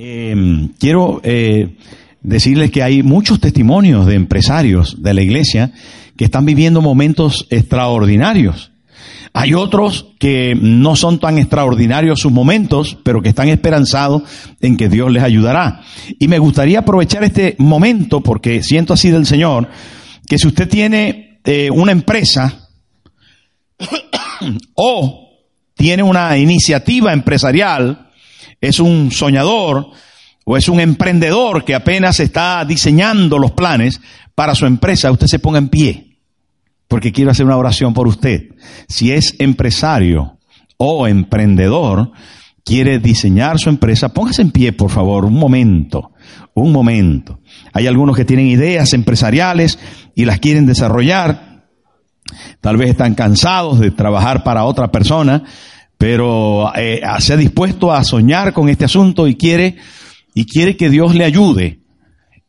Eh, quiero eh, decirles que hay muchos testimonios de empresarios de la iglesia que están viviendo momentos extraordinarios. Hay otros que no son tan extraordinarios sus momentos, pero que están esperanzados en que Dios les ayudará. Y me gustaría aprovechar este momento, porque siento así del Señor, que si usted tiene eh, una empresa o tiene una iniciativa empresarial, es un soñador o es un emprendedor que apenas está diseñando los planes para su empresa, usted se ponga en pie porque quiero hacer una oración por usted. Si es empresario o emprendedor, quiere diseñar su empresa, póngase en pie, por favor, un momento, un momento. Hay algunos que tienen ideas empresariales y las quieren desarrollar. Tal vez están cansados de trabajar para otra persona, pero eh, se dispuesto a soñar con este asunto y quiere, y quiere que Dios le ayude.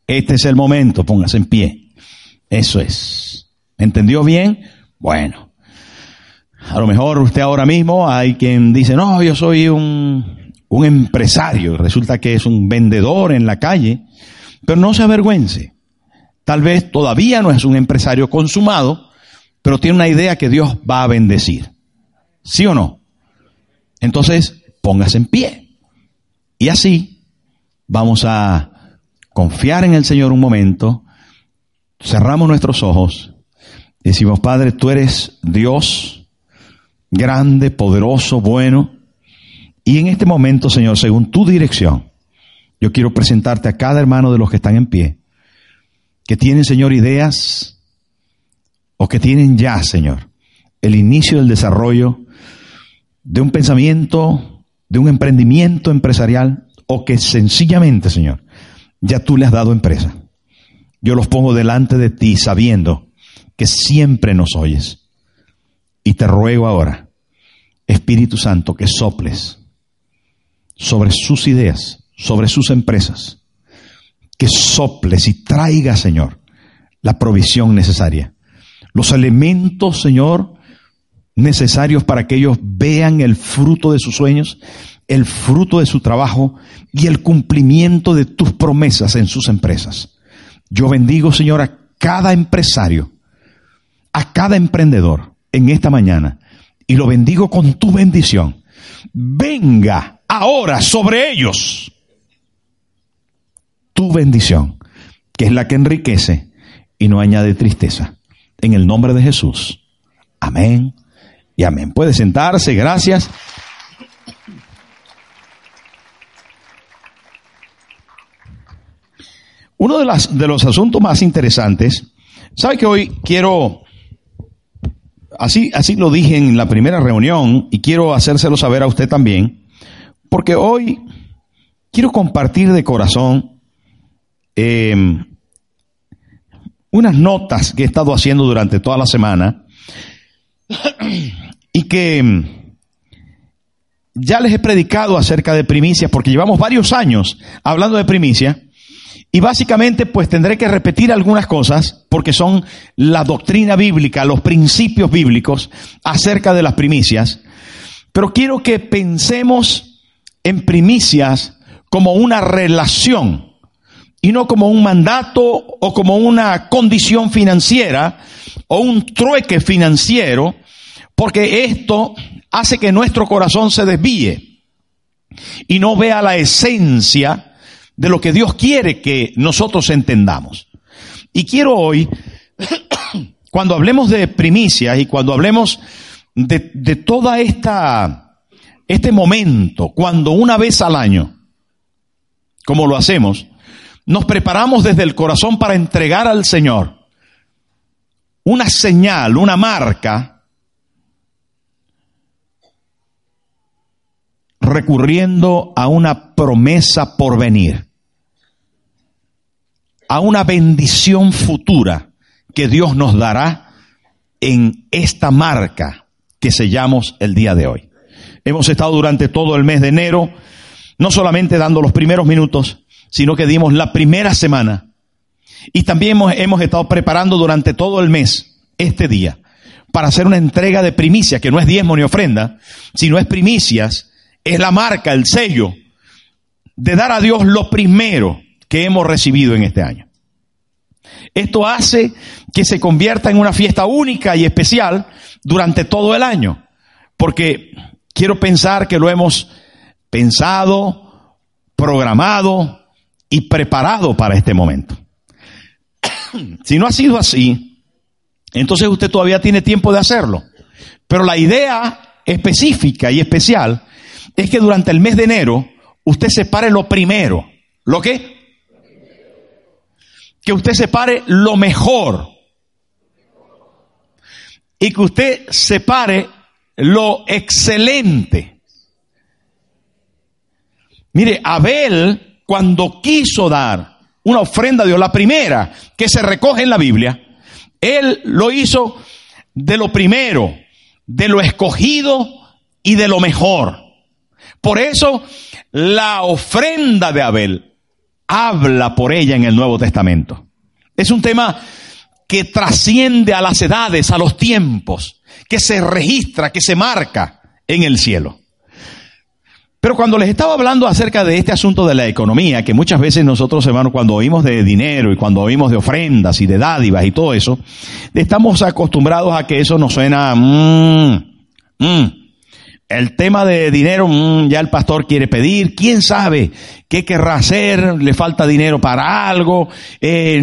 Este es el momento, póngase en pie. Eso es. ¿Entendió bien? Bueno. A lo mejor usted ahora mismo hay quien dice, no, yo soy un, un empresario. Resulta que es un vendedor en la calle. Pero no se avergüence. Tal vez todavía no es un empresario consumado, pero tiene una idea que Dios va a bendecir. ¿Sí o no? Entonces, póngase en pie. Y así vamos a confiar en el Señor un momento, cerramos nuestros ojos Decimos, Padre, tú eres Dios, grande, poderoso, bueno. Y en este momento, Señor, según tu dirección, yo quiero presentarte a cada hermano de los que están en pie, que tienen, Señor, ideas o que tienen ya, Señor, el inicio del desarrollo de un pensamiento, de un emprendimiento empresarial o que sencillamente, Señor, ya tú le has dado empresa. Yo los pongo delante de ti sabiendo que siempre nos oyes. Y te ruego ahora, Espíritu Santo, que soples sobre sus ideas, sobre sus empresas, que soples y traiga, Señor, la provisión necesaria. Los elementos, Señor, necesarios para que ellos vean el fruto de sus sueños, el fruto de su trabajo y el cumplimiento de tus promesas en sus empresas. Yo bendigo, Señor, a cada empresario a cada emprendedor en esta mañana y lo bendigo con tu bendición. Venga ahora sobre ellos tu bendición, que es la que enriquece y no añade tristeza. En el nombre de Jesús. Amén y amén. Puede sentarse, gracias. Uno de, las, de los asuntos más interesantes, ¿sabe que hoy quiero Así, así lo dije en la primera reunión y quiero hacérselo saber a usted también, porque hoy quiero compartir de corazón em, unas notas que he estado haciendo durante toda la semana y que em, ya les he predicado acerca de primicias porque llevamos varios años hablando de primicias y básicamente pues tendré que repetir algunas cosas porque son la doctrina bíblica, los principios bíblicos acerca de las primicias. Pero quiero que pensemos en primicias como una relación y no como un mandato o como una condición financiera o un trueque financiero, porque esto hace que nuestro corazón se desvíe y no vea la esencia de lo que Dios quiere que nosotros entendamos. Y quiero hoy, cuando hablemos de primicias y cuando hablemos de, de toda esta, este momento, cuando una vez al año, como lo hacemos, nos preparamos desde el corazón para entregar al Señor una señal, una marca, recurriendo a una promesa por venir a una bendición futura que Dios nos dará en esta marca que sellamos el día de hoy. Hemos estado durante todo el mes de enero, no solamente dando los primeros minutos, sino que dimos la primera semana. Y también hemos, estado preparando durante todo el mes este día para hacer una entrega de primicia, que no es diezmo ni ofrenda, sino es primicias, es la marca, el sello de dar a Dios lo primero que hemos recibido en este año. Esto hace que se convierta en una fiesta única y especial durante todo el año, porque quiero pensar que lo hemos pensado, programado y preparado para este momento. si no ha sido así, entonces usted todavía tiene tiempo de hacerlo. Pero la idea específica y especial es que durante el mes de enero usted separe lo primero. ¿Lo qué? Que usted separe lo mejor. Y que usted separe lo excelente. Mire, Abel, cuando quiso dar una ofrenda a Dios, la primera que se recoge en la Biblia, él lo hizo de lo primero, de lo escogido y de lo mejor. Por eso la ofrenda de Abel habla por ella en el Nuevo Testamento. Es un tema que trasciende a las edades, a los tiempos, que se registra, que se marca en el cielo. Pero cuando les estaba hablando acerca de este asunto de la economía, que muchas veces nosotros, hermanos, cuando oímos de dinero y cuando oímos de ofrendas y de dádivas y todo eso, estamos acostumbrados a que eso nos suena, mmm, mmm, el tema de dinero, mmm, ya el pastor quiere pedir, quién sabe qué querrá hacer, le falta dinero para algo. Eh,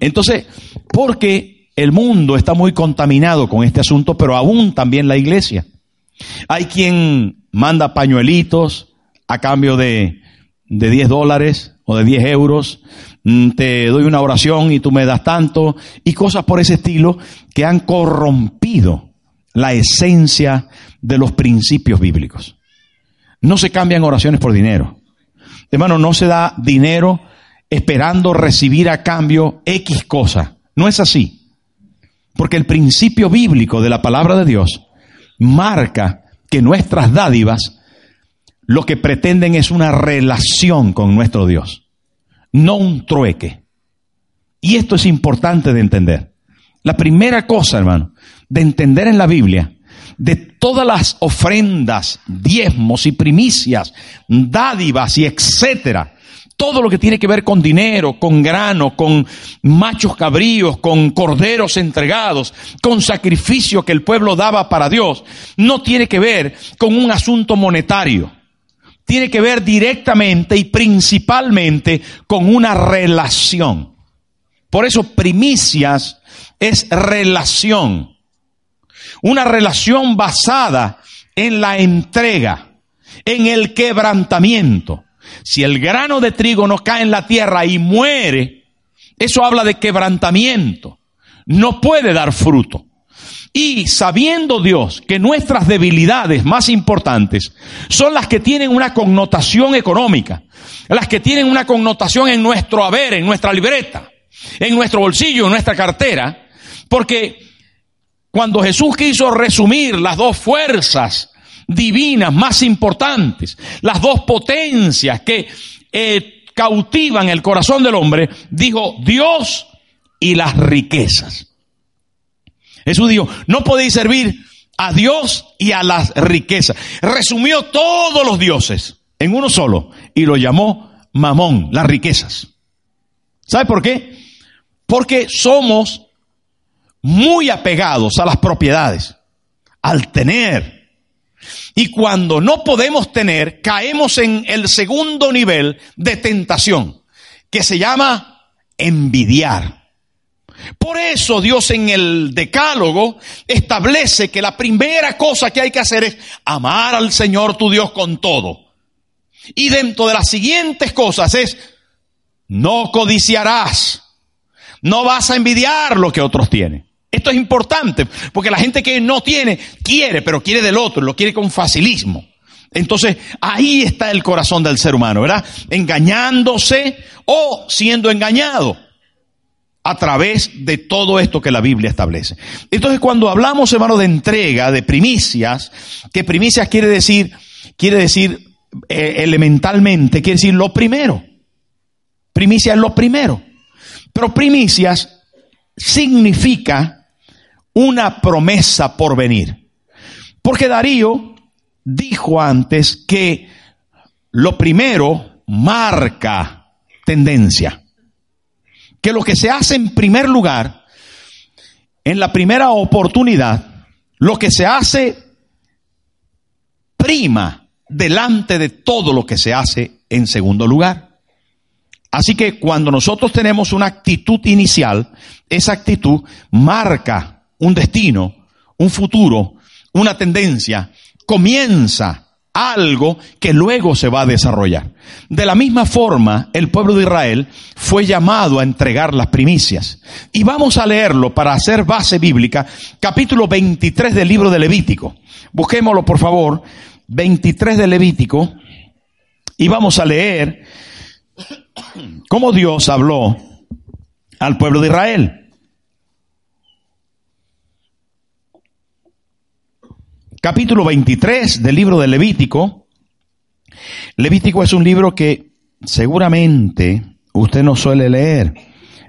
entonces, porque el mundo está muy contaminado con este asunto, pero aún también la iglesia. Hay quien manda pañuelitos a cambio de, de 10 dólares o de 10 euros, mm, te doy una oración y tú me das tanto, y cosas por ese estilo que han corrompido la esencia de los principios bíblicos. No se cambian oraciones por dinero. Hermano, no se da dinero esperando recibir a cambio X cosa. No es así. Porque el principio bíblico de la palabra de Dios marca que nuestras dádivas lo que pretenden es una relación con nuestro Dios, no un trueque. Y esto es importante de entender. La primera cosa, hermano, de entender en la Biblia, de todas las ofrendas, diezmos y primicias, dádivas y etcétera, todo lo que tiene que ver con dinero, con grano, con machos cabríos, con corderos entregados, con sacrificio que el pueblo daba para Dios, no tiene que ver con un asunto monetario. Tiene que ver directamente y principalmente con una relación. Por eso primicias es relación. Una relación basada en la entrega, en el quebrantamiento. Si el grano de trigo no cae en la tierra y muere, eso habla de quebrantamiento. No puede dar fruto. Y sabiendo Dios que nuestras debilidades más importantes son las que tienen una connotación económica, las que tienen una connotación en nuestro haber, en nuestra libreta, en nuestro bolsillo, en nuestra cartera, porque cuando Jesús quiso resumir las dos fuerzas divinas más importantes, las dos potencias que eh, cautivan el corazón del hombre, dijo Dios y las riquezas. Jesús dijo, no podéis servir a Dios y a las riquezas. Resumió todos los dioses en uno solo y lo llamó Mamón, las riquezas. ¿Sabe por qué? Porque somos muy apegados a las propiedades, al tener, y cuando no podemos tener, caemos en el segundo nivel de tentación, que se llama envidiar. Por eso Dios en el decálogo establece que la primera cosa que hay que hacer es amar al Señor tu Dios con todo. Y dentro de las siguientes cosas es, no codiciarás, no vas a envidiar lo que otros tienen. Esto es importante, porque la gente que no tiene, quiere, pero quiere del otro, lo quiere con facilismo. Entonces, ahí está el corazón del ser humano, ¿verdad? Engañándose o siendo engañado a través de todo esto que la Biblia establece. Entonces, cuando hablamos, hermano, de entrega, de primicias, que primicias quiere decir, quiere decir eh, elementalmente, quiere decir lo primero. Primicia es lo primero. Pero primicias significa una promesa por venir. Porque Darío dijo antes que lo primero marca tendencia. Que lo que se hace en primer lugar, en la primera oportunidad, lo que se hace prima delante de todo lo que se hace en segundo lugar. Así que cuando nosotros tenemos una actitud inicial, esa actitud marca un destino, un futuro, una tendencia, comienza algo que luego se va a desarrollar. De la misma forma, el pueblo de Israel fue llamado a entregar las primicias. Y vamos a leerlo para hacer base bíblica, capítulo 23 del libro de Levítico. Busquémoslo, por favor, 23 de Levítico, y vamos a leer cómo Dios habló al pueblo de Israel. Capítulo 23 del libro de Levítico. Levítico es un libro que seguramente usted no suele leer.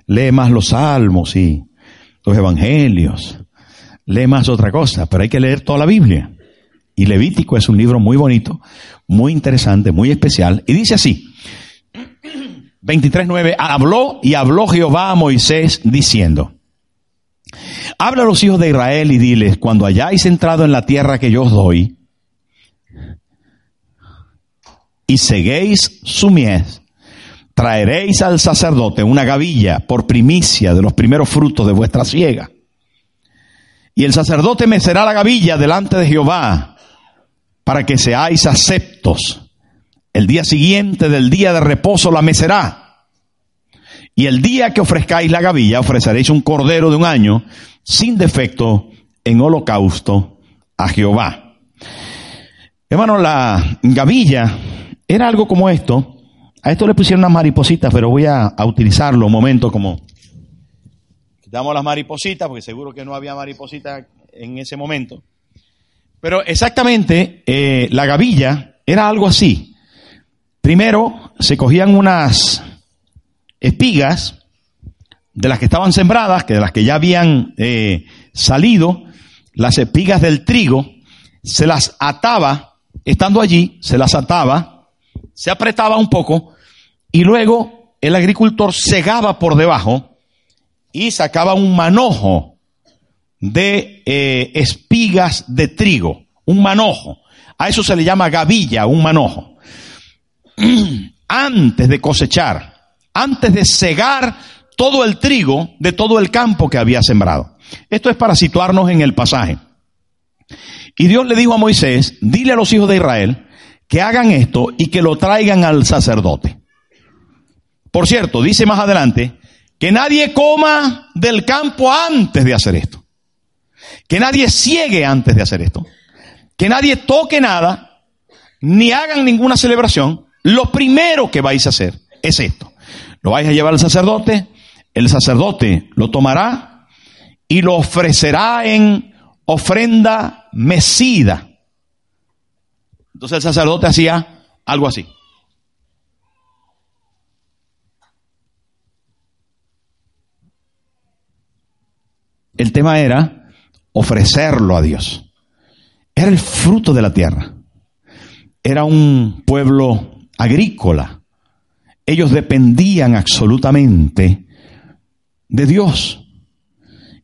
Lee más los salmos y los evangelios. Lee más otra cosa, pero hay que leer toda la Biblia. Y Levítico es un libro muy bonito, muy interesante, muy especial. Y dice así, 23.9, habló y habló Jehová a Moisés diciendo, Habla a los hijos de Israel y diles, cuando hayáis entrado en la tierra que yo os doy, y seguéis su mies, traeréis al sacerdote una gavilla por primicia de los primeros frutos de vuestra siega. Y el sacerdote mecerá la gavilla delante de Jehová para que seáis aceptos. El día siguiente del día de reposo la mecerá y el día que ofrezcáis la gavilla, ofreceréis un cordero de un año sin defecto en holocausto a Jehová. Hermano, la gavilla era algo como esto. A esto le pusieron unas maripositas, pero voy a, utilizarlo un momento como... Quitamos las maripositas, porque seguro que no había maripositas en ese momento. Pero exactamente, eh, la gavilla era algo así. Primero se cogían unas espigas de las que estaban sembradas, que de las que ya habían eh, salido, las espigas del trigo, se las ataba, estando allí, se las ataba, se apretaba un poco y luego el agricultor cegaba por debajo y sacaba un manojo de eh, espigas de trigo, un manojo. A eso se le llama gavilla, un manojo. Antes de cosechar, antes de cegar todo el trigo de todo el campo que había sembrado. Esto es para situarnos en el pasaje. Y Dios le dijo a Moisés, dile a los hijos de Israel que hagan esto y que lo traigan al sacerdote. Por cierto, dice más adelante, que nadie coma del campo antes de hacer esto. Que nadie ciegue antes de hacer esto. Que nadie toque nada, ni hagan ninguna celebración. Lo primero que vais a hacer es esto. Lo vais a llevar al sacerdote, el sacerdote lo tomará y lo ofrecerá en ofrenda mecida. Entonces el sacerdote hacía algo así. El tema era ofrecerlo a Dios. Era el fruto de la tierra. Era un pueblo agrícola ellos dependían absolutamente de Dios.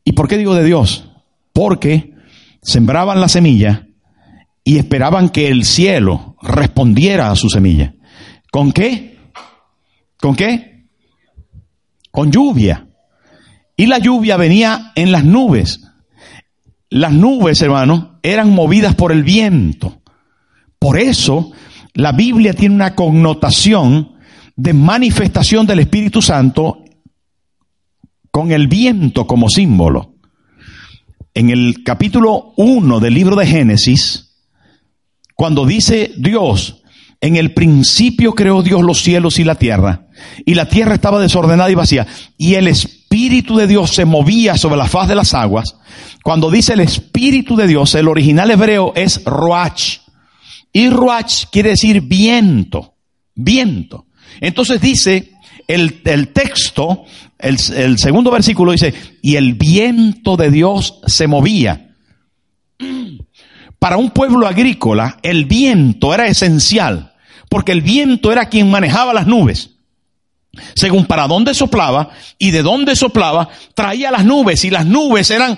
¿Y por qué digo de Dios? Porque sembraban la semilla y esperaban que el cielo respondiera a su semilla. ¿Con qué? ¿Con qué? Con lluvia. Y la lluvia venía en las nubes. Las nubes, hermano, eran movidas por el viento. Por eso la Biblia tiene una connotación de manifestación del Espíritu Santo con el viento como símbolo. En el capítulo 1 del libro de Génesis, cuando dice Dios, en el principio creó Dios los cielos y la tierra, y la tierra estaba desordenada y vacía, y el Espíritu de Dios se movía sobre la faz de las aguas, cuando dice el Espíritu de Dios, el original hebreo es Ruach, y Ruach quiere decir viento, viento. Entonces dice el, texto, el, el segundo versículo dice, y el viento de Dios se movía. Para un pueblo agrícola, el viento era esencial, porque el viento era quien manejaba las nubes. Según para dónde soplaba y de dónde soplaba, traía las nubes y las nubes eran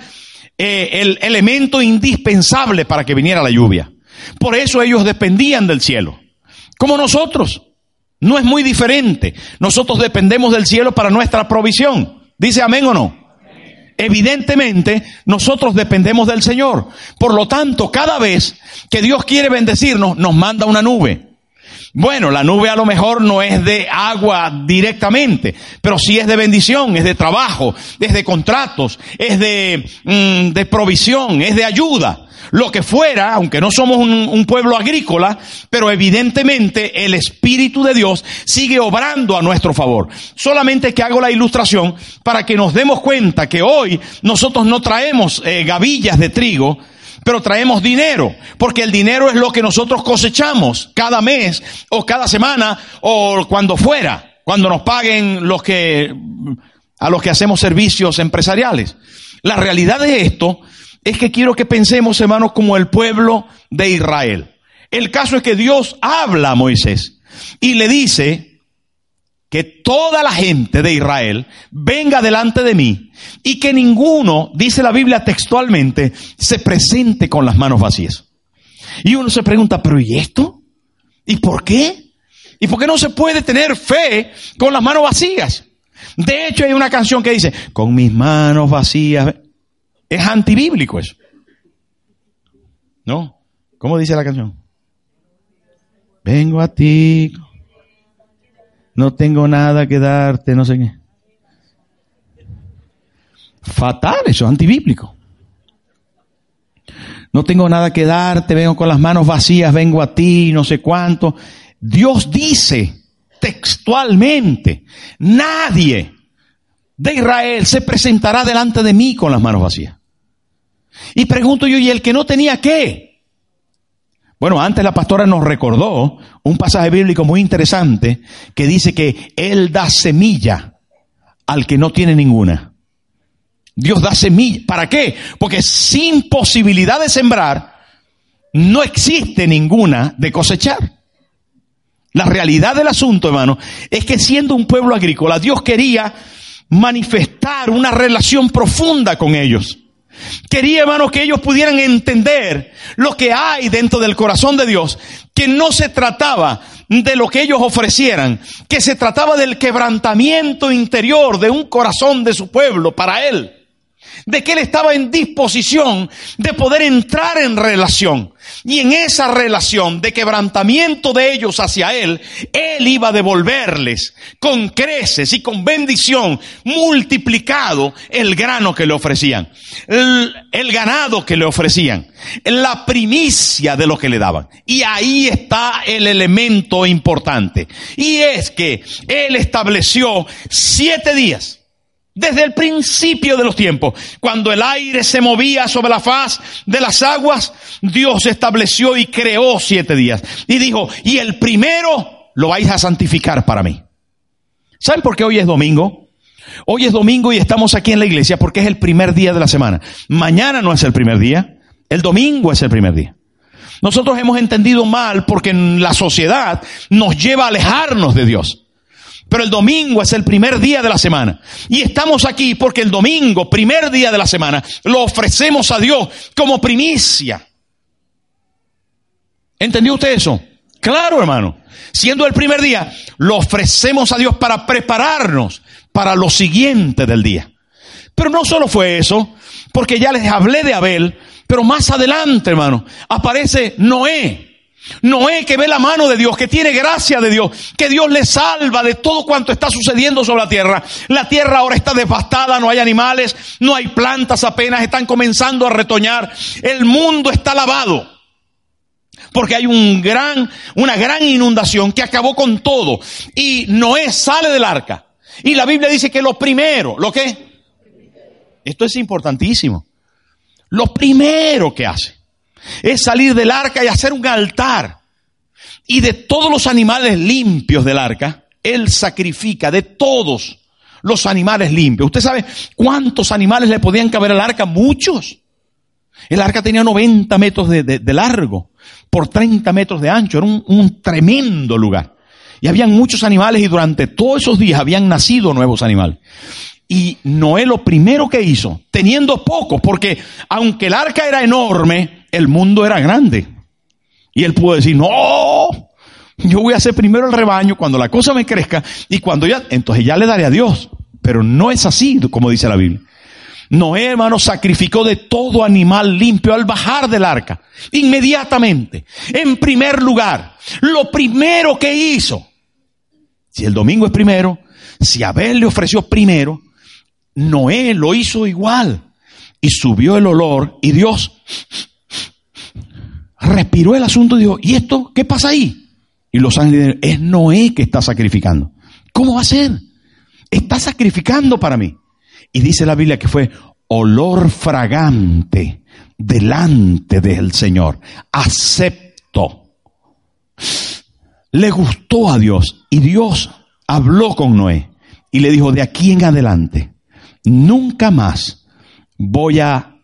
eh, el elemento indispensable para que viniera la lluvia. Por eso ellos dependían del cielo, como nosotros. No es muy diferente. Nosotros dependemos del cielo para nuestra provisión. ¿Dice amén o no? Evidentemente, nosotros dependemos del Señor. Por lo tanto, cada vez que Dios quiere bendecirnos, nos manda una nube. Bueno, la nube a lo mejor no es de agua directamente, pero sí es de bendición, es de trabajo, es de contratos, es de, mm, de provisión, es de ayuda lo que fuera, aunque no somos un, pueblo agrícola, pero evidentemente el Espíritu de Dios sigue obrando a nuestro favor. Solamente que hago la ilustración para que nos demos cuenta que hoy nosotros no traemos eh, gavillas de trigo, pero traemos dinero, porque el dinero es lo que nosotros cosechamos cada mes o cada semana o cuando fuera, cuando nos paguen los que, a los que hacemos servicios empresariales. La realidad de esto es que quiero que pensemos, hermanos, como el pueblo de Israel. El caso es que Dios habla a Moisés y le dice que toda la gente de Israel venga delante de mí y que ninguno, dice la Biblia textualmente, se presente con las manos vacías. Y uno se pregunta, pero ¿y esto? ¿Y por qué? ¿Y por qué no se puede tener fe con las manos vacías? De hecho, hay una canción que dice, con mis manos vacías. Es antibíblico eso. ¿No? ¿Cómo dice la canción? Vengo a ti. No tengo nada que darte, no sé qué. Fatal, eso es antibíblico. No tengo nada que darte, vengo con las manos vacías, vengo a ti, no sé cuánto. Dios dice textualmente, nadie de Israel se presentará delante de mí con las manos vacías. Y pregunto yo, ¿y el que no tenía qué? Bueno, antes la pastora nos recordó un pasaje bíblico muy interesante que dice que Él da semilla al que no tiene ninguna. Dios da semilla. ¿Para qué? Porque sin posibilidad de sembrar, no existe ninguna de cosechar. La realidad del asunto, hermano, es que siendo un pueblo agrícola, Dios quería manifestar una relación profunda con ellos. Quería, hermanos, que ellos pudieran entender lo que hay dentro del corazón de Dios, que no se trataba de lo que ellos ofrecieran, que se trataba del quebrantamiento interior de un corazón de su pueblo para Él de que él estaba en disposición de poder entrar en relación. Y en esa relación de quebrantamiento de ellos hacia él, él iba a devolverles con creces y con bendición multiplicado el grano que le ofrecían, el, el ganado que le ofrecían, la primicia de lo que le daban. Y ahí está el elemento importante. Y es que él estableció siete días desde el principio de los tiempos, cuando el aire se movía sobre la faz de las aguas, Dios estableció y creó siete días. Y dijo, y el primero lo vais a santificar para mí. ¿Saben por qué hoy es domingo? Hoy es domingo y estamos aquí en la iglesia porque es el primer día de la semana. Mañana no es el primer día, el domingo es el primer día. Nosotros hemos entendido mal porque la sociedad nos lleva a alejarnos de Dios. Pero el domingo es el primer día de la semana. Y estamos aquí porque el domingo, primer día de la semana, lo ofrecemos a Dios como primicia. ¿Entendió usted eso? Claro, hermano. Siendo el primer día, lo ofrecemos a Dios para prepararnos para lo siguiente del día. Pero no solo fue eso, porque ya les hablé de Abel, pero más adelante, hermano, aparece Noé. Noé que ve la mano de Dios, que tiene gracia de Dios, que Dios le salva de todo cuanto está sucediendo sobre la tierra. La tierra ahora está devastada, no hay animales, no hay plantas apenas, están comenzando a retoñar. El mundo está lavado. Porque hay un gran, una gran inundación que acabó con todo. Y Noé sale del arca. Y la Biblia dice que lo primero, ¿lo que? Esto es importantísimo. Lo primero que hace es salir del arca y hacer un altar. Y de todos los animales limpios del arca, Él sacrifica de todos los animales limpios. ¿Usted sabe cuántos animales le podían caber al arca? Muchos. El arca tenía 90 metros de, largo. por 30 metros de ancho. Era un, un tremendo lugar. Y habían muchos animales y durante todos esos días habían nacido nuevos animales. Y Noé lo primero que hizo, teniendo pocos, porque aunque el arca era enorme, el mundo era grande. Y él pudo decir, no, yo voy a hacer primero el rebaño cuando la cosa me crezca y cuando ya, entonces ya le daré a Dios. Pero no es así, como dice la Biblia. Noé, hermano, sacrificó de todo animal limpio al bajar del arca. Inmediatamente. En primer lugar. Lo primero que hizo. Si el domingo es primero, si Abel le ofreció primero, Noé lo hizo igual. Y subió el olor y Dios respiró el asunto y dijo, ¿y esto qué pasa ahí? Y los ángeles es Noé que está sacrificando. ¿Cómo va a ser? Está sacrificando para mí. Y dice la Biblia que fue olor fragante delante del Señor. Acepto. Le gustó a Dios y Dios habló con Noé y le dijo, de aquí en adelante, nunca más voy a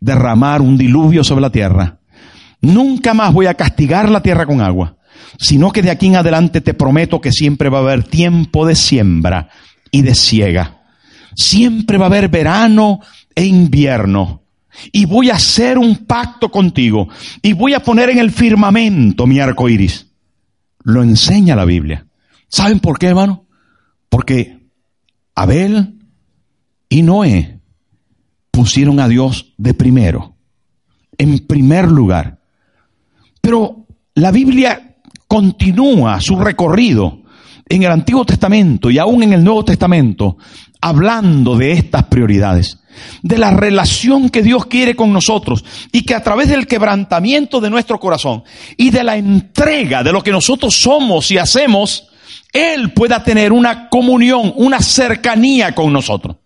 derramar un diluvio sobre la tierra. Nunca más voy a castigar la tierra con agua, sino que de aquí en adelante te prometo que siempre va a haber tiempo de siembra y de siega. Siempre va a haber verano e invierno. Y voy a hacer un pacto contigo. Y voy a poner en el firmamento mi arco iris. Lo enseña la Biblia. ¿Saben por qué, hermano? Porque Abel y Noé pusieron a Dios de primero, en primer lugar. Pero la Biblia continúa su recorrido en el Antiguo Testamento y aún en el Nuevo Testamento hablando de estas prioridades, de la relación que Dios quiere con nosotros y que a través del quebrantamiento de nuestro corazón y de la entrega de lo que nosotros somos y hacemos, Él pueda tener una comunión, una cercanía con nosotros.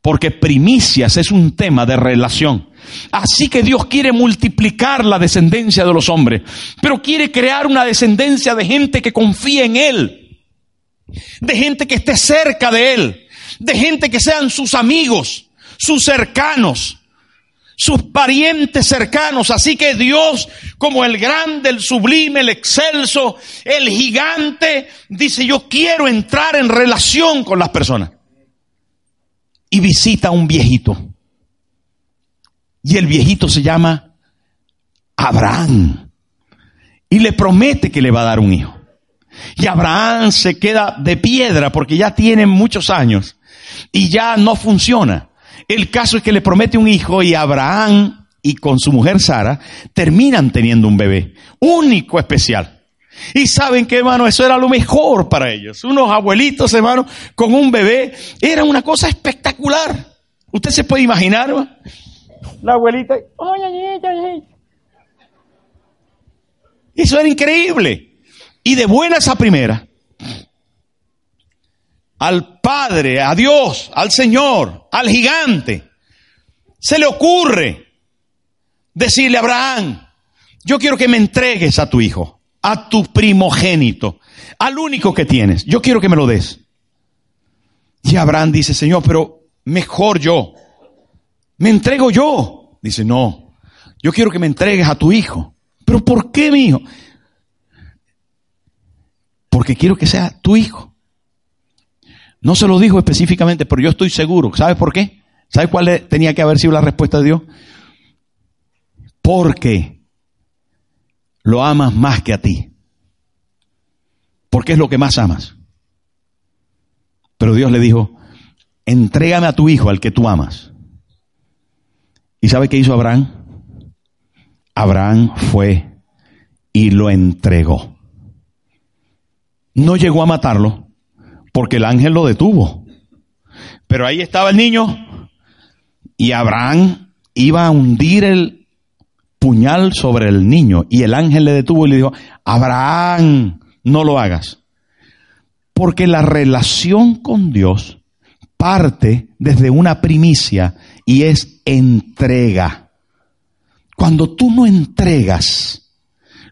Porque primicias es un tema de relación. Así que Dios quiere multiplicar la descendencia de los hombres, pero quiere crear una descendencia de gente que confíe en Él, de gente que esté cerca de Él, de gente que sean sus amigos, sus cercanos, sus parientes cercanos. Así que Dios, como el grande, el sublime, el excelso, el gigante, dice, yo quiero entrar en relación con las personas. Y visita a un viejito. Y el viejito se llama Abraham. Y le promete que le va a dar un hijo. Y Abraham se queda de piedra porque ya tiene muchos años y ya no funciona. El caso es que le promete un hijo y Abraham y con su mujer Sara terminan teniendo un bebé, único, especial. Y saben que, hermano, eso era lo mejor para ellos. Unos abuelitos, hermano, con un bebé, era una cosa espectacular. Usted se puede imaginar, la abuelita, eso era increíble. Y de buenas a primera, al Padre, a Dios, al Señor, al gigante, se le ocurre decirle a Abraham, yo quiero que me entregues a tu hijo, a tu primogénito, al único que tienes, yo quiero que me lo des. Y Abraham dice, Señor, pero mejor yo, me entrego yo. Dice, no, yo quiero que me entregues a tu hijo. Pero ¿por qué mi hijo? Porque quiero que sea tu hijo. No se lo dijo específicamente, pero yo estoy seguro. ¿Sabes por qué? ¿Sabes cuál tenía que haber sido la respuesta de Dios? Porque lo amas más que a ti. Porque es lo que más amas. Pero Dios le dijo, entrégame a tu hijo, al que tú amas. ¿Y sabe qué hizo Abraham? Abraham fue y lo entregó. No llegó a matarlo, porque el ángel lo detuvo. Pero ahí estaba el niño y Abraham iba a hundir el puñal sobre el niño y el ángel le detuvo y le dijo, Abraham, no lo hagas. Porque la relación con Dios parte desde una primicia y es entrega. Cuando tú no entregas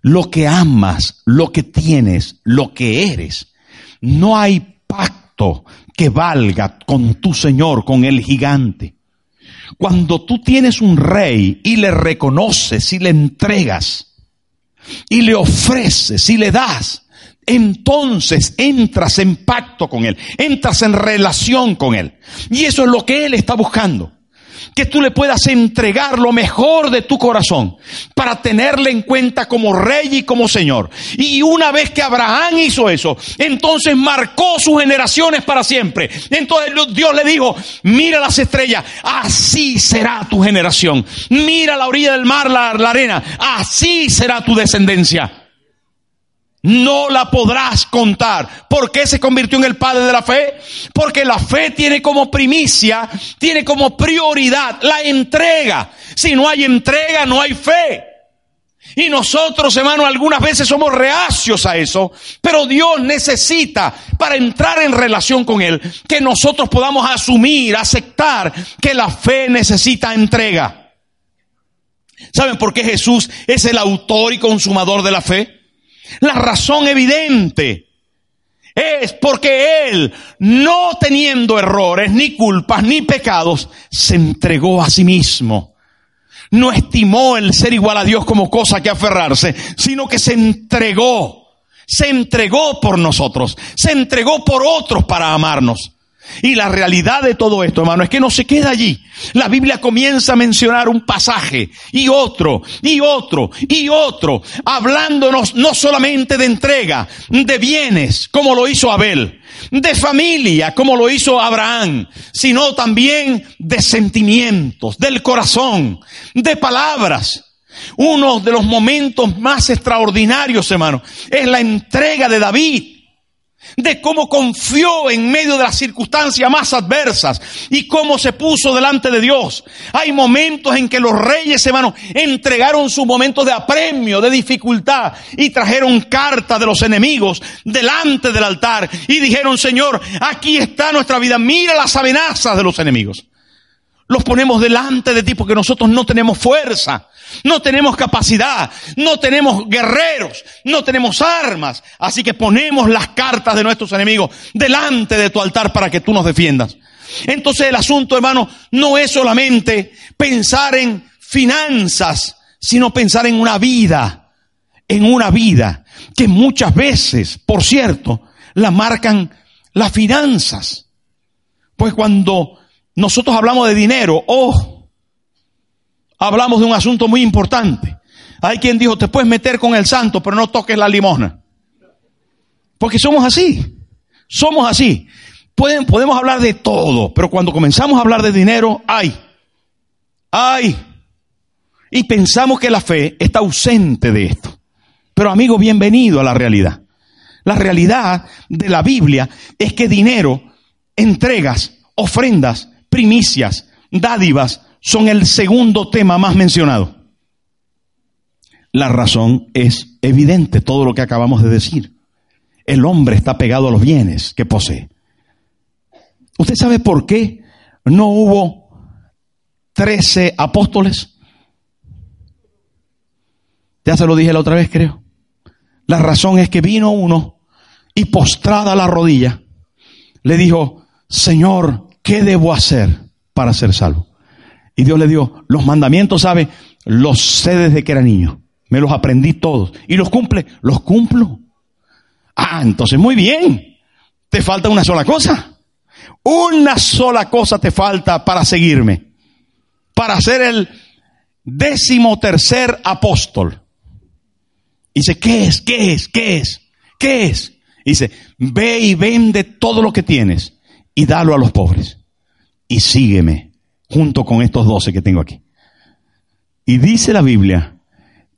lo que amas, lo que tienes, lo que eres, no hay pacto que valga con tu Señor, con el gigante. Cuando tú tienes un rey y le reconoces y le entregas y le ofreces y le das, entonces entras en pacto con Él, entras en relación con Él. Y eso es lo que Él está buscando que tú le puedas entregar lo mejor de tu corazón para tenerle en cuenta como rey y como señor. Y una vez que Abraham hizo eso, entonces marcó sus generaciones para siempre. Entonces Dios le dijo, mira las estrellas, así será tu generación. Mira la orilla del mar, la, la arena, así será tu descendencia no la podrás contar. ¿Por qué se convirtió en el padre de la fe? Porque la fe tiene como primicia, tiene como prioridad la entrega. Si no hay entrega, no hay fe. Y nosotros, hermanos, algunas veces somos reacios a eso, pero Dios necesita para entrar en relación con Él que nosotros podamos asumir, aceptar que la fe necesita entrega. ¿Saben por qué Jesús es el autor y consumador de la fe? La razón evidente es porque Él, no teniendo errores, ni culpas, ni pecados, se entregó a sí mismo. No estimó el ser igual a Dios como cosa que aferrarse, sino que se entregó. Se entregó por nosotros. Se entregó por otros para amarnos. Y la realidad de todo esto, hermano, es que no se queda allí. La Biblia comienza a mencionar un pasaje y otro y otro y otro, hablándonos no solamente de entrega, de bienes, como lo hizo Abel, de familia, como lo hizo Abraham, sino también de sentimientos, del corazón, de palabras. Uno de los momentos más extraordinarios, hermano, es la entrega de David de cómo confió en medio de las circunstancias más adversas y cómo se puso delante de Dios. Hay momentos en que los reyes, hermanos, entregaron sus momentos de apremio, de dificultad y trajeron cartas de los enemigos delante del altar y dijeron, Señor, aquí está nuestra vida, mira las amenazas de los enemigos. Los ponemos delante de ti porque nosotros no tenemos fuerza. No tenemos capacidad, no tenemos guerreros, no tenemos armas. Así que ponemos las cartas de nuestros enemigos delante de tu altar para que tú nos defiendas. Entonces el asunto, hermano, no es solamente pensar en finanzas, sino pensar en una vida, en una vida que muchas veces, por cierto, la marcan las finanzas. Pues cuando nosotros hablamos de dinero, oh, hablamos de un asunto muy importante. Hay quien dijo, te puedes meter con el santo, pero no toques la limosna. Porque somos así. Somos así. Pueden, podemos hablar de todo, pero cuando comenzamos a hablar de dinero, ay, ay. Y pensamos que la fe está ausente de esto. Pero amigo, bienvenido a la realidad. La realidad de la Biblia es que dinero, entregas, ofrendas, primicias, dádivas, son el segundo tema más mencionado. La razón es evidente, todo lo que acabamos de decir. El hombre está pegado a los bienes que posee. ¿Usted sabe por qué no hubo trece apóstoles? Ya se lo dije la otra vez, creo. La razón es que vino uno y postrada la rodilla, le dijo, Señor, ¿qué debo hacer para ser salvo? Y Dios le dio los mandamientos, ¿sabe? Los sé desde que era niño. Me los aprendí todos. ¿Y los cumple? Los cumplo. Ah, entonces muy bien. Te falta una sola cosa. Una sola cosa te falta para seguirme. Para ser el décimo tercer apóstol. dice, ¿qué es? ¿Qué es? ¿Qué es? ¿Qué es? dice, ve y vende todo lo que tienes y dalo a los pobres. Y sígueme junto con estos doce que tengo aquí. Y dice la Biblia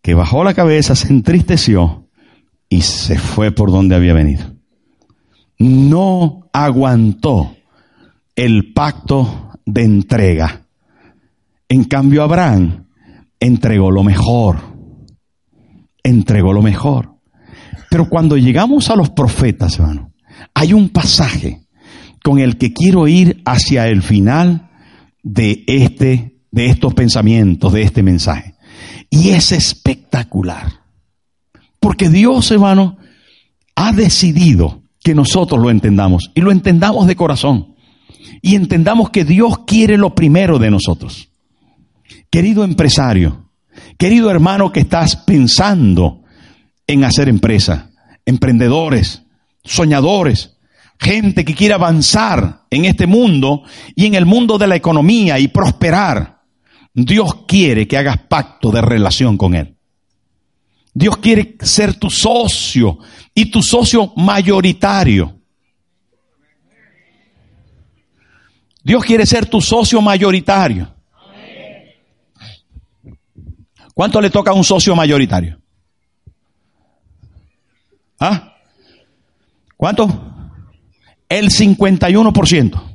que bajó la cabeza, se entristeció y se fue por donde había venido. No aguantó el pacto de entrega. En cambio, Abraham entregó lo mejor. Entregó lo mejor. Pero cuando llegamos a los profetas, hermano, hay un pasaje con el que quiero ir hacia el final de este, de estos pensamientos, de este mensaje. Y es espectacular. Porque Dios, hermano, ha decidido que nosotros lo entendamos y lo entendamos de corazón. y entendamos que Dios quiere lo primero de nosotros. Querido empresario, querido hermano que estás pensando en hacer empresa, emprendedores, soñadores, gente que quiere avanzar en este mundo y en el mundo de la economía y prosperar. Dios quiere que hagas pacto de relación con Él. Dios quiere ser tu socio y tu socio mayoritario. Dios quiere ser tu socio mayoritario. ¿Cuánto le toca a un socio mayoritario? ¿Ah? ¿Cuánto? El 51%.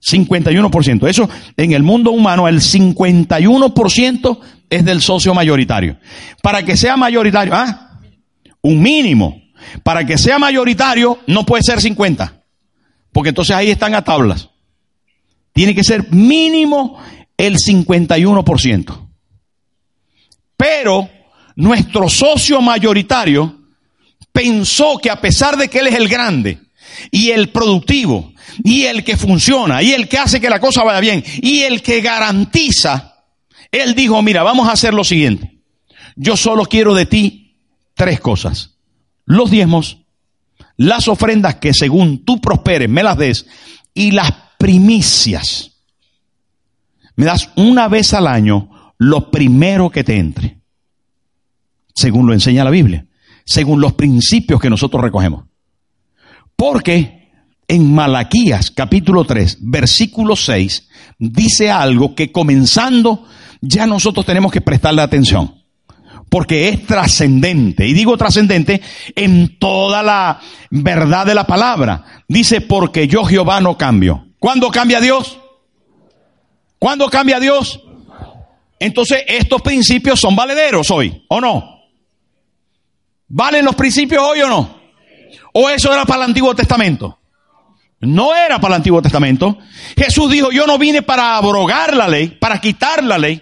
51%. Eso, en el mundo humano, el 51% es del socio mayoritario. Para que sea mayoritario, ¿ah? Un mínimo. Para que sea mayoritario, no puede ser 50. Porque entonces ahí están a tablas. Tiene que ser mínimo el 51%. Pero nuestro socio mayoritario pensó que a pesar de que él es el grande y el productivo y el que funciona y el que hace que la cosa vaya bien y el que garantiza, él dijo, mira, vamos a hacer lo siguiente. Yo solo quiero de ti tres cosas. Los diezmos, las ofrendas que según tú prosperes me las des y las primicias. Me das una vez al año lo primero que te entre, según lo enseña la Biblia, según los principios que nosotros recogemos. Porque en Malaquías capítulo 3, versículo 6, dice algo que comenzando ya nosotros tenemos que prestarle atención. Porque es trascendente. Y digo trascendente en toda la verdad de la palabra. Dice, porque yo Jehová no cambio. ¿Cuándo cambia Dios? ¿Cuándo cambia Dios? Entonces, estos principios son valederos hoy, ¿o no? ¿Valen los principios hoy o no? ¿O eso era para el Antiguo Testamento? No era para el Antiguo Testamento. Jesús dijo, yo no vine para abrogar la ley, para quitar la ley,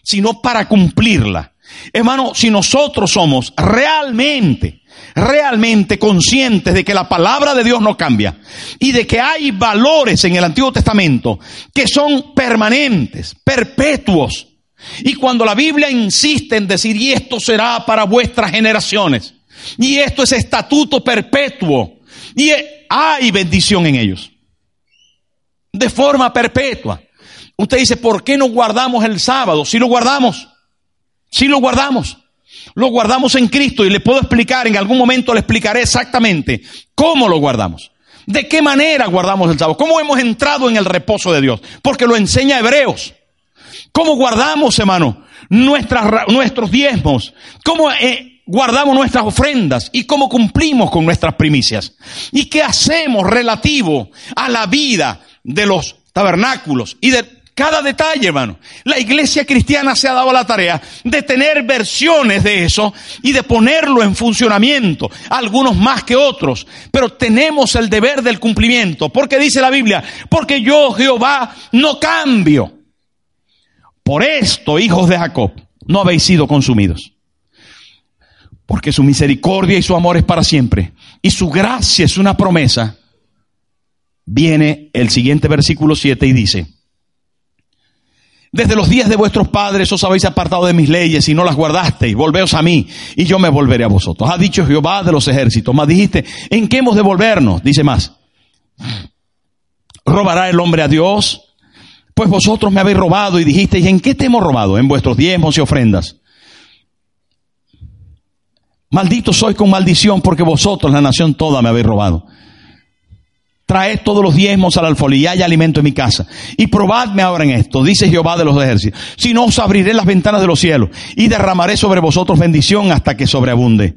sino para cumplirla. Hermano, si nosotros somos realmente, realmente conscientes de que la palabra de Dios no cambia y de que hay valores en el Antiguo Testamento que son permanentes, perpetuos, y cuando la Biblia insiste en decir, y esto será para vuestras generaciones, y esto es estatuto perpetuo, y hay bendición en ellos, de forma perpetua. Usted dice, ¿por qué no guardamos el sábado? Si lo guardamos, si lo guardamos. Lo guardamos en Cristo y le puedo explicar, en algún momento le explicaré exactamente cómo lo guardamos. ¿De qué manera guardamos el sábado? ¿Cómo hemos entrado en el reposo de Dios? Porque lo enseña Hebreos. ¿Cómo guardamos, hermano, nuestros diezmos? ¿Cómo eh, guardamos nuestras ofrendas? ¿Y cómo cumplimos con nuestras primicias? ¿Y qué hacemos relativo a la vida de los tabernáculos y de cada detalle, hermano. La iglesia cristiana se ha dado la tarea de tener versiones de eso y de ponerlo en funcionamiento, algunos más que otros, pero tenemos el deber del cumplimiento, porque dice la Biblia, porque yo Jehová no cambio. Por esto, hijos de Jacob, no habéis sido consumidos. Porque su misericordia y su amor es para siempre. Y su gracia es una promesa. Viene el siguiente versículo 7 y dice, desde los días de vuestros padres os habéis apartado de mis leyes y no las guardasteis. Volveos a mí y yo me volveré a vosotros. Ha dicho Jehová de los ejércitos. Más dijiste, ¿en qué hemos de volvernos? Dice más. ¿Robará el hombre a Dios? Pues vosotros me habéis robado y dijisteis, ¿en qué te hemos robado? En vuestros diezmos y ofrendas. Maldito soy con maldición porque vosotros, la nación toda, me habéis robado. Traed todos los diezmos al alfolí y hay alimento en mi casa. Y probadme ahora en esto, dice Jehová de los ejércitos. Si no os abriré las ventanas de los cielos y derramaré sobre vosotros bendición hasta que sobreabunde.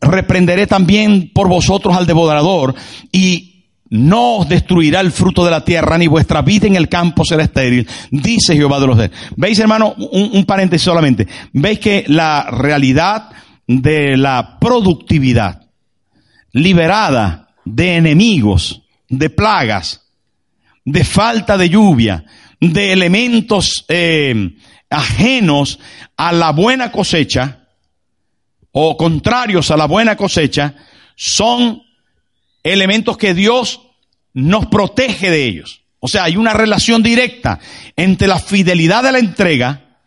Reprenderé también por vosotros al devorador y no os destruirá el fruto de la tierra, ni vuestra vida en el campo será estéril, dice Jehová de los ejércitos. ¿Veis, hermano? Un, un paréntesis solamente. ¿Veis que la realidad de la productividad liberada de enemigos, de plagas, de falta de lluvia, de elementos eh, ajenos a la buena cosecha o contrarios a la buena cosecha, son elementos que Dios nos protege de ellos. O sea, hay una relación directa entre la fidelidad de la entrega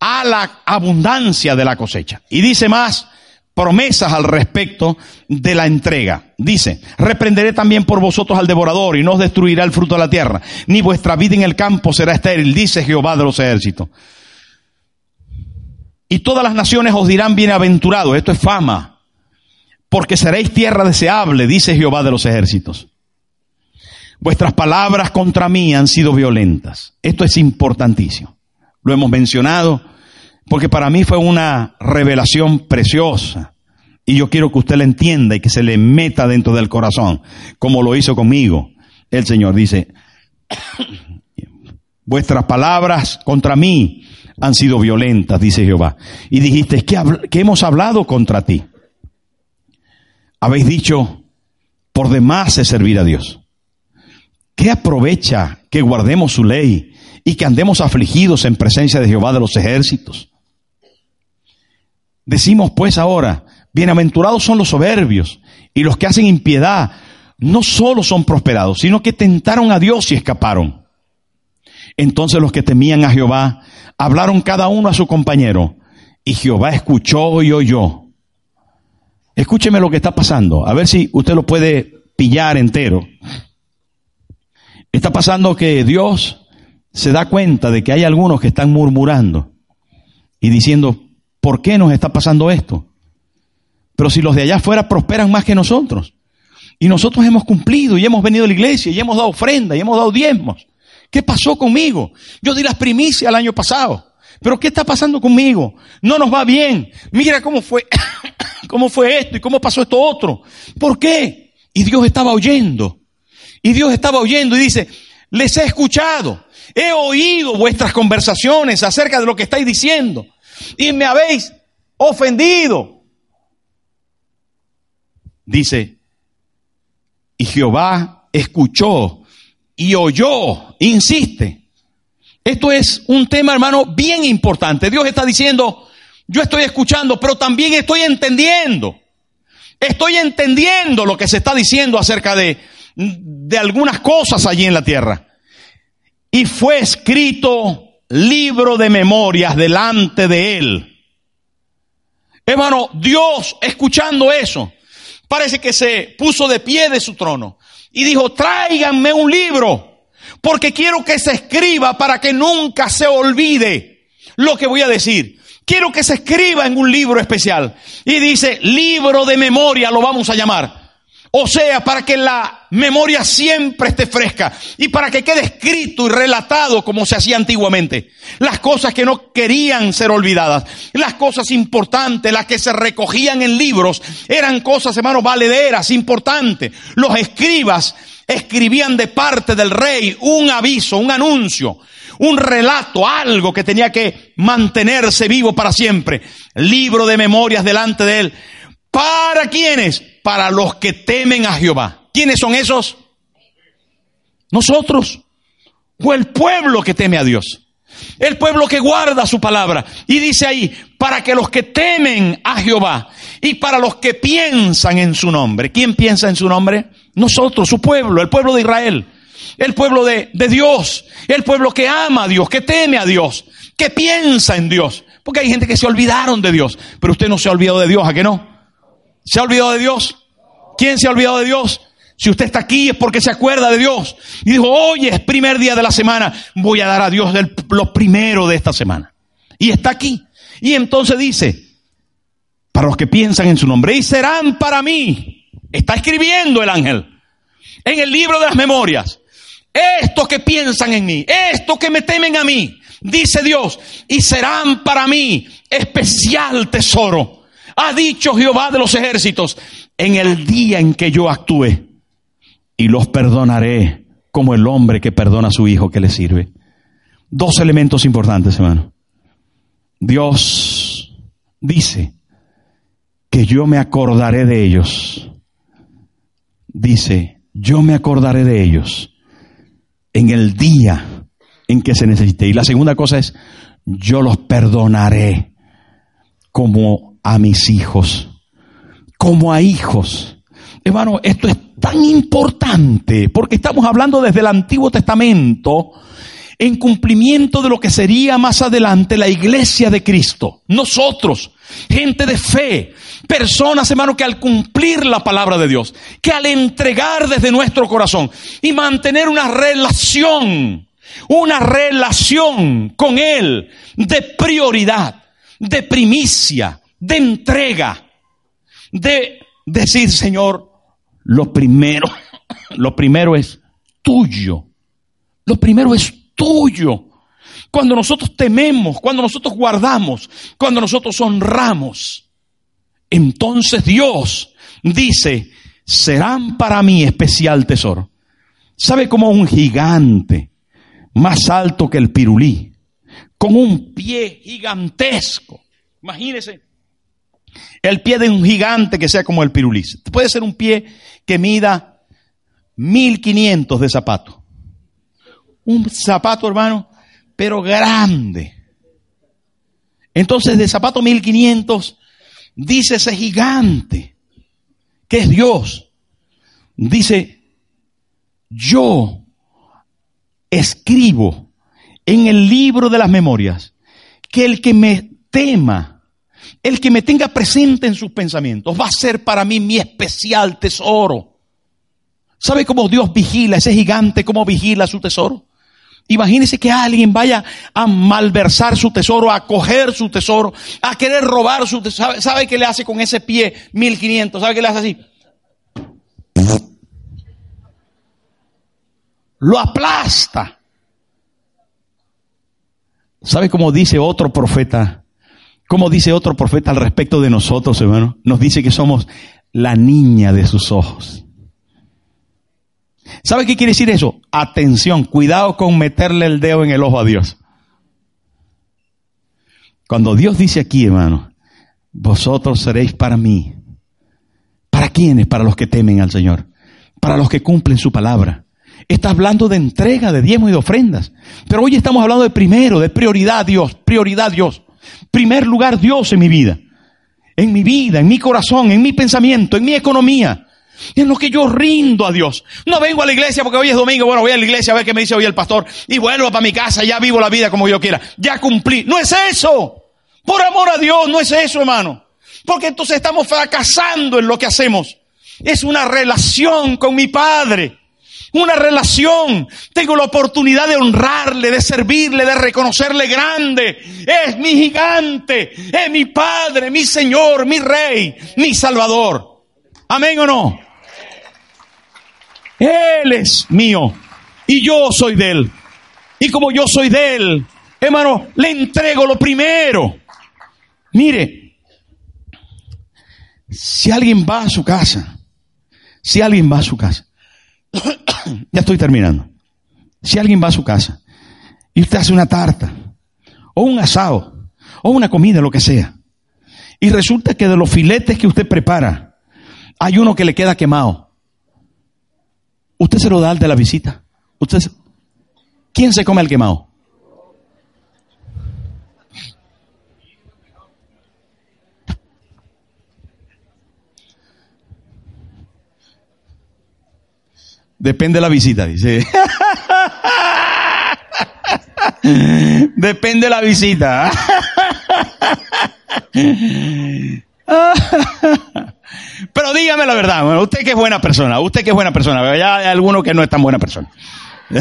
a la abundancia de la cosecha. Y dice más promesas al respecto de la entrega. Dice, reprenderé también por vosotros al devorador y no os destruirá el fruto de la tierra, ni vuestra vida en el campo será estéril, dice Jehová de los ejércitos. Y todas las naciones os dirán bienaventurado, esto es fama, porque seréis tierra deseable, dice Jehová de los ejércitos. Vuestras palabras contra mí han sido violentas. Esto es importantísimo. Lo hemos mencionado porque para mí fue una revelación preciosa. Y yo quiero que usted la entienda y que se le meta dentro del corazón, como lo hizo conmigo. El Señor dice, vuestras palabras contra mí han sido violentas, dice Jehová. Y dijiste, ¿qué, ¿qué hemos hablado contra ti? Habéis dicho, por demás es servir a Dios. ¿Qué aprovecha que guardemos su ley y que andemos afligidos en presencia de Jehová de los ejércitos? Decimos pues ahora, bienaventurados son los soberbios y los que hacen impiedad, no solo son prosperados, sino que tentaron a Dios y escaparon. Entonces los que temían a Jehová hablaron cada uno a su compañero y Jehová escuchó y oyó. Escúcheme lo que está pasando, a ver si usted lo puede pillar entero. Está pasando que Dios se da cuenta de que hay algunos que están murmurando y diciendo, ¿por qué nos está pasando esto? Pero si los de allá afuera prosperan más que nosotros, y nosotros hemos cumplido y hemos venido a la iglesia y hemos dado ofrenda y hemos dado diezmos, ¿qué pasó conmigo? Yo di las primicias el año pasado, pero ¿qué está pasando conmigo? No nos va bien. Mira cómo fue, cómo fue esto y cómo pasó esto otro. ¿Por qué? Y Dios estaba oyendo. Y Dios estaba oyendo y dice, les he escuchado, he oído vuestras conversaciones acerca de lo que estáis diciendo y me habéis ofendido. Dice, y Jehová escuchó y oyó, insiste. Esto es un tema, hermano, bien importante. Dios está diciendo, yo estoy escuchando, pero también estoy entendiendo. Estoy entendiendo lo que se está diciendo acerca de, de algunas cosas allí en la tierra. Y fue escrito libro de memorias delante de él. Hermano, Dios, escuchando eso, parece que se puso de pie de su trono y dijo, tráiganme un libro, porque quiero que se escriba para que nunca se olvide lo que voy a decir. Quiero que se escriba en un libro especial. Y dice, libro de memoria lo vamos a llamar. O sea, para que la memoria siempre esté fresca y para que quede escrito y relatado como se hacía antiguamente. Las cosas que no querían ser olvidadas, las cosas importantes, las que se recogían en libros, eran cosas, hermanos, valederas, importantes. Los escribas escribían de parte del rey un aviso, un anuncio, un relato, algo que tenía que mantenerse vivo para siempre. Libro de memorias delante de él. ¿Para quiénes? para los que temen a Jehová. ¿Quiénes son esos? Nosotros. O el pueblo que teme a Dios. El pueblo que guarda su palabra. Y dice ahí, para que los que temen a Jehová y para los que piensan en su nombre. ¿Quién piensa en su nombre? Nosotros, su pueblo, el pueblo de Israel. El pueblo de, Dios. El pueblo que ama a Dios, que teme a Dios, que piensa en Dios. Porque hay gente que se olvidaron de Dios. Pero usted no se ha olvidado de Dios, ¿a qué no? ¿Se ha olvidado de Dios? ¿Quién se ha olvidado de Dios? Si usted está aquí es porque se acuerda de Dios. Y dijo, oye, es primer día de la semana, voy a dar a Dios lo primero de esta semana. Y está aquí. Y entonces dice, para los que piensan en su nombre, y serán para mí, está escribiendo el ángel, en el libro de las memorias, estos que piensan en mí, estos que me temen a mí, dice Dios, y serán para mí especial tesoro ha dicho Jehová de los ejércitos, en el día en que yo actúe, y los perdonaré como el hombre que perdona a su hijo que le sirve. Dos elementos importantes, hermano. Dios dice que yo me acordaré de ellos. Dice, yo me acordaré de ellos en el día en que se necesite. Y la segunda cosa es, yo los perdonaré como a mis hijos, como a hijos. Hermano, esto es tan importante, porque estamos hablando desde el Antiguo Testamento, en cumplimiento de lo que sería más adelante la iglesia de Cristo. Nosotros, gente de fe, personas, hermano, que al cumplir la palabra de Dios, que al entregar desde nuestro corazón y mantener una relación, una relación con Él de prioridad, de primicia, de entrega, de decir, Señor, lo primero, lo primero es tuyo. Lo primero es tuyo. Cuando nosotros tememos, cuando nosotros guardamos, cuando nosotros honramos, entonces Dios dice, serán para mí especial tesoro. ¿Sabe cómo un gigante más alto que el pirulí, con un pie gigantesco? Imagínese el pie de un gigante que sea como el pirulí. Puede ser un pie que mida 1500 de zapato un zapato, hermano, pero grande. Entonces, de zapato 1500, dice ese gigante, que es Dios, dice, yo escribo en el libro de las memorias que el que me tema, el que me tenga presente en sus pensamientos, va a ser para mí mi especial tesoro. ¿Sabe cómo Dios vigila, ese gigante, cómo vigila su tesoro? Imagínese que alguien vaya a malversar su tesoro, a coger su tesoro, a querer robar su tesoro. ¿Sabe, qué le hace con ese pie 1500? ¿Sabe qué le hace así? Lo aplasta. ¿Sabe cómo dice otro profeta? ¿Cómo dice otro profeta al respecto de nosotros, hermano? Nos dice que somos la niña de sus ojos. ¿Sabe qué quiere decir eso? Atención, cuidado con meterle el dedo en el ojo a Dios. Cuando Dios dice aquí, hermano, vosotros seréis para mí. ¿Para quiénes? Para los que temen al Señor. Para los que cumplen su palabra. Está hablando de entrega, de diezmo y de ofrendas. Pero hoy estamos hablando de primero, de prioridad Dios, prioridad Dios. Primer lugar Dios en mi vida. En mi vida, en mi corazón, en mi pensamiento, en mi economía. En lo que yo rindo a Dios. No vengo a la iglesia porque hoy es domingo. Bueno, voy a la iglesia a ver qué me dice hoy el pastor. Y vuelvo para mi casa, ya vivo la vida como yo quiera. Ya cumplí. No es eso. Por amor a Dios, no es eso, hermano. Porque entonces estamos fracasando en lo que hacemos. Es una relación con mi Padre. Una relación. Tengo la oportunidad de honrarle, de servirle, de reconocerle grande. Es mi gigante. Es mi Padre, mi Señor, mi Rey, mi Salvador. Amén o no. Él es mío y yo soy de Él. Y como yo soy de Él, hermano, le entrego lo primero. Mire, si alguien va a su casa, si alguien va a su casa, ya estoy terminando. Si alguien va a su casa y usted hace una tarta, o un asado, o una comida, lo que sea, y resulta que de los filetes que usted prepara, hay uno que le queda quemado, Usted se lo da al de la visita. Usted ¿Quién se come el quemado? Depende de la visita, dice. Depende de la visita. Pero dígame la verdad, usted que es buena persona, usted que es buena persona, ya hay alguno que no es tan buena persona.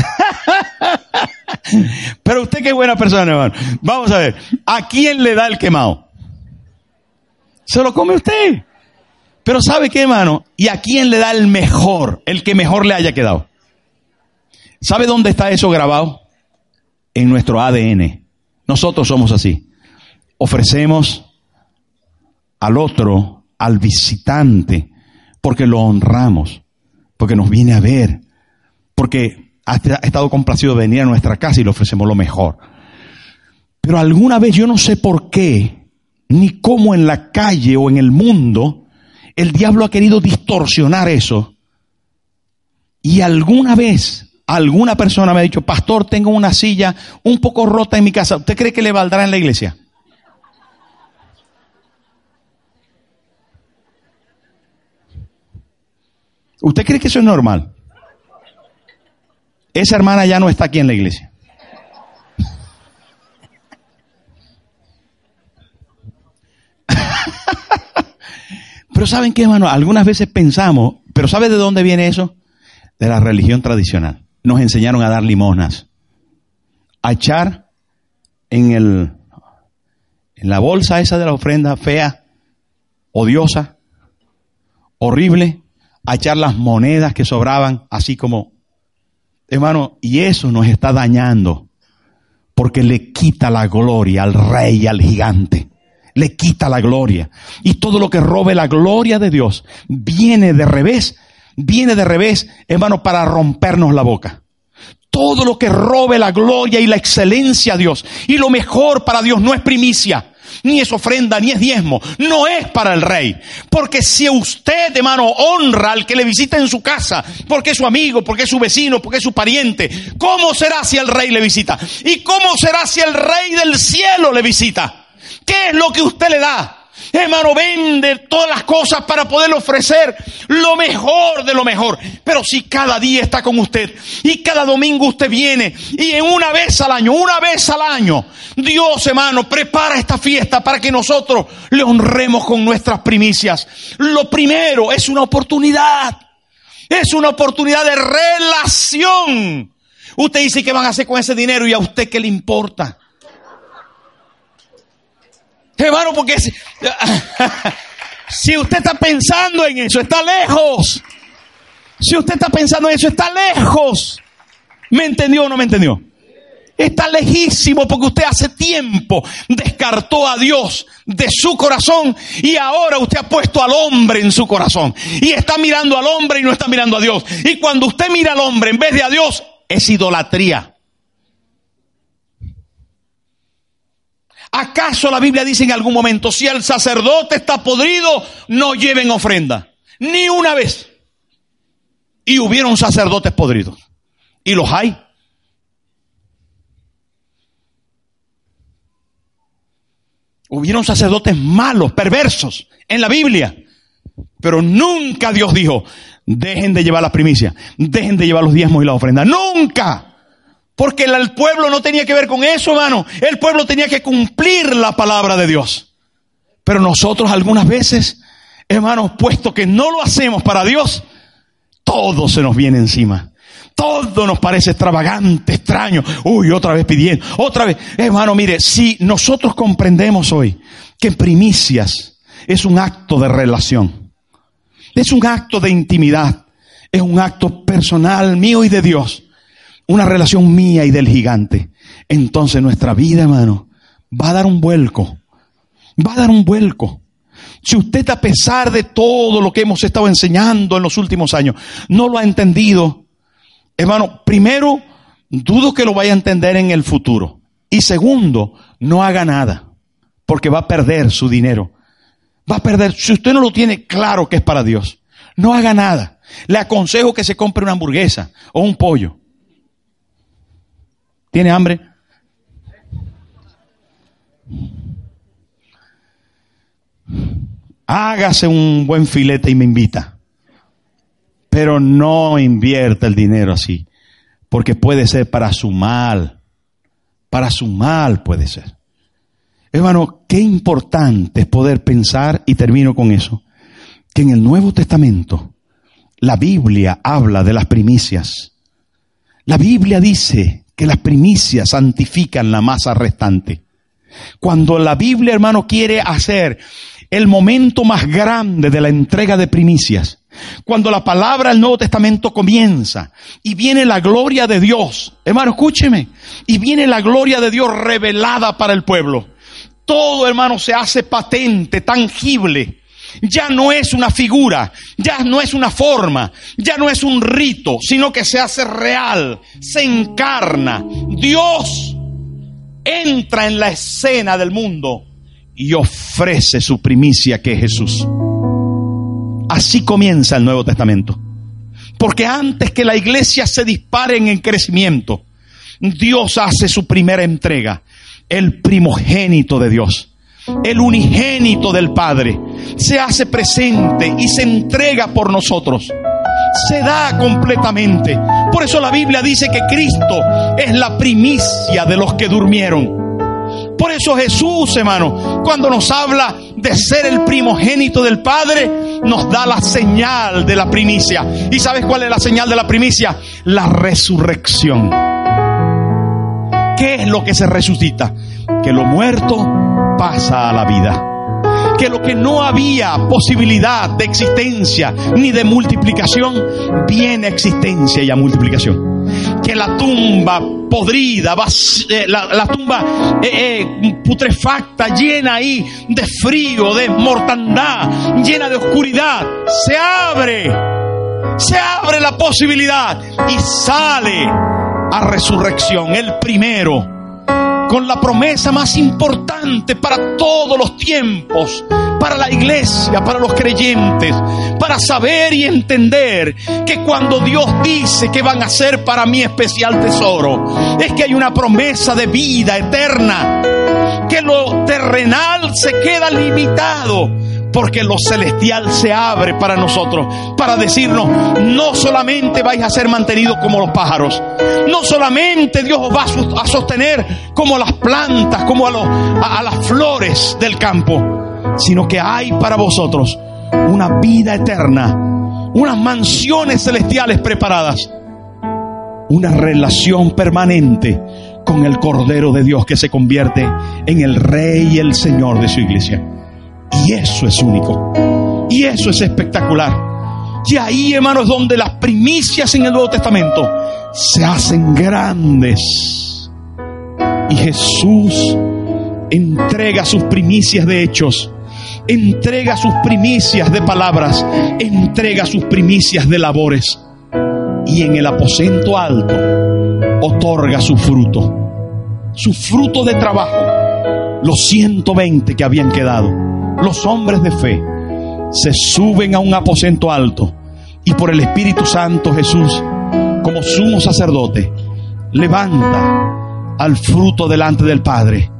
Pero usted que es buena persona, hermano. Vamos a ver, ¿a quién le da el quemado? Se lo come usted. Pero ¿sabe qué, hermano? ¿Y a quién le da el mejor, el que mejor le haya quedado? ¿Sabe dónde está eso grabado? En nuestro ADN. Nosotros somos así. Ofrecemos al otro al visitante, porque lo honramos, porque nos viene a ver, porque ha estado complacido de venir a nuestra casa y le ofrecemos lo mejor. Pero alguna vez yo no sé por qué, ni cómo en la calle o en el mundo, el diablo ha querido distorsionar eso. Y alguna vez alguna persona me ha dicho, pastor, tengo una silla un poco rota en mi casa. ¿Usted cree que le valdrá en la iglesia? ¿Usted cree que eso es normal? Esa hermana ya no está aquí en la iglesia. Pero ¿saben qué, hermano? Algunas veces pensamos, pero ¿sabe de dónde viene eso? De la religión tradicional. Nos enseñaron a dar limonas, a echar en el en la bolsa esa de la ofrenda fea, odiosa, horrible, a echar las monedas que sobraban, así como, hermano, y eso nos está dañando, porque le quita la gloria al rey, al gigante, le quita la gloria. Y todo lo que robe la gloria de Dios viene de revés, viene de revés, hermano, para rompernos la boca todo lo que robe la gloria y la excelencia a Dios. Y lo mejor para Dios no es primicia, ni es ofrenda, ni es diezmo. No es para el rey. Porque si usted, hermano, honra al que le visita en su casa, porque es su amigo, porque es su vecino, porque es su pariente, ¿cómo será si el rey le visita? ¿Y cómo será si el rey del cielo le visita? ¿Qué es lo que usted le da? Hermano, vende todas las cosas para poder ofrecer lo mejor de lo mejor. Pero si cada día está con usted y cada domingo usted viene y en una vez al año, una vez al año, Dios, hermano, prepara esta fiesta para que nosotros le honremos con nuestras primicias. Lo primero es una oportunidad. Es una oportunidad de relación. Usted dice que van a hacer con ese dinero y a usted qué le importa. Hermano, porque si, usted está pensando en eso, está lejos. Si usted está pensando en eso, está lejos. ¿Me entendió o no me entendió? Está lejísimo porque usted hace tiempo descartó a Dios de su corazón y ahora usted ha puesto al hombre en su corazón. Y está mirando al hombre y no está mirando a Dios. Y cuando usted mira al hombre en vez de a Dios, es idolatría. ¿Acaso la Biblia dice en algún momento, si el sacerdote está podrido, no lleven ofrenda? Ni una vez. Y hubieron sacerdotes podridos. Y los hay. Hubieron sacerdotes malos, perversos en la Biblia. Pero nunca Dios dijo, dejen de llevar las primicias, dejen de llevar los diezmos y la ofrenda. Nunca. Porque el pueblo no tenía que ver con eso, hermano. El pueblo tenía que cumplir la palabra de Dios. Pero nosotros algunas veces, hermanos, puesto que no lo hacemos para Dios, todo se nos viene encima. Todo nos parece extravagante, extraño. Uy, otra vez pidiendo, otra vez. Hermano, mire, si nosotros comprendemos hoy que primicias es un acto de relación, es un acto de intimidad, es un acto personal mío y de Dios una relación mía y del gigante, entonces nuestra vida, hermano, va a dar un vuelco. Va a dar un vuelco. Si usted a pesar de todo lo que hemos estado enseñando en los últimos años, no lo ha entendido, hermano, primero, dudo que lo vaya a entender en el futuro. Y segundo, no haga nada, porque va a perder su dinero. Va a perder, si usted no lo tiene claro que es para Dios, no haga nada. Le aconsejo que se compre una hamburguesa o un pollo. ¿Tiene hambre? Hágase un buen filete y me invita. Pero no invierta el dinero así, porque puede ser para su mal. Para su mal puede ser. Hermano, qué importante es poder pensar, y termino con eso, que en el Nuevo Testamento la Biblia habla de las primicias. La Biblia dice que las primicias santifican la masa restante. Cuando la Biblia, hermano, quiere hacer el momento más grande de la entrega de primicias, cuando la palabra del Nuevo Testamento comienza y viene la gloria de Dios, hermano, escúcheme, y viene la gloria de Dios revelada para el pueblo. Todo, hermano, se hace patente, tangible ya no es una figura, ya no es una forma, ya no es un rito, sino que se hace real, se encarna. Dios entra en la escena del mundo y ofrece su primicia que es Jesús. Así comienza el Nuevo Testamento. Porque antes que la iglesia se dispare en crecimiento, Dios hace su primera entrega, el primogénito de Dios el unigénito del Padre, se hace presente y se entrega por nosotros. se da completamente. Por eso la Biblia dice que Cristo es la primicia de los que durmieron. Por eso Jesús, hermano, cuando nos habla de ser el primogénito del Padre, nos da la señal de la primicia. ¿Y sabes cuál es la señal de la primicia? La resurrección. ¿Qué es lo que se resucita? Que lo muerto pasa a la vida que lo que no había posibilidad de existencia ni de multiplicación, viene a existencia y a multiplicación. Que la tumba podrida, eh, la, tumba eh, eh, putrefacta, llena ahí de frío, de mortandad, llena de oscuridad, se abre, se abre la posibilidad y sale a resurrección, el primero con la promesa más importante para todos los tiempos, para la iglesia, para los creyentes, para saber y entender que cuando Dios dice que van a ser para mí especial tesoro, es que hay una promesa de vida eterna, que lo terrenal se queda limitado porque lo celestial se abre para nosotros, para decirnos, no solamente vais a ser mantenidos como los pájaros, no solamente Dios os va a sostener como las plantas, como a, a las flores del campo, sino que hay para vosotros una vida eterna, unas mansiones celestiales preparadas, una relación permanente con el Cordero de Dios que se convierte en el Rey y el Señor de su iglesia. Y eso es único. Y eso es espectacular. Y ahí, hermanos, donde las primicias en el Nuevo Testamento se hacen grandes. Y Jesús entrega sus primicias de hechos, entrega sus primicias de palabras, entrega sus primicias de labores. Y en el aposento alto otorga su fruto, su fruto de trabajo, los 120 que habían quedado los hombres de fe se suben a un aposento alto y por el Espíritu Santo Jesús, como sumo sacerdote, levanta al fruto delante del Padre.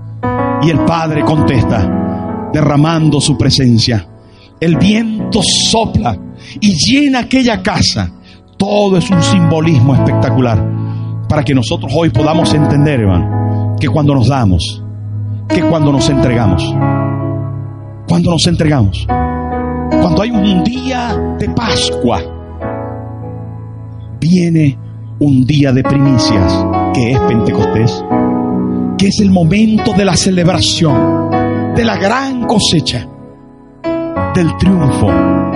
Y el Padre contesta, derramando su presencia. El viento sopla y llena aquella casa. Todo es un simbolismo espectacular para que nosotros hoy podamos entender, hermano, que cuando nos damos, que cuando nos entregamos, cuando nos entregamos. Cuando hay un día de Pascua, viene un día de primicias, que es Pentecostés, que es el momento de la celebración, de la gran cosecha, del triunfo,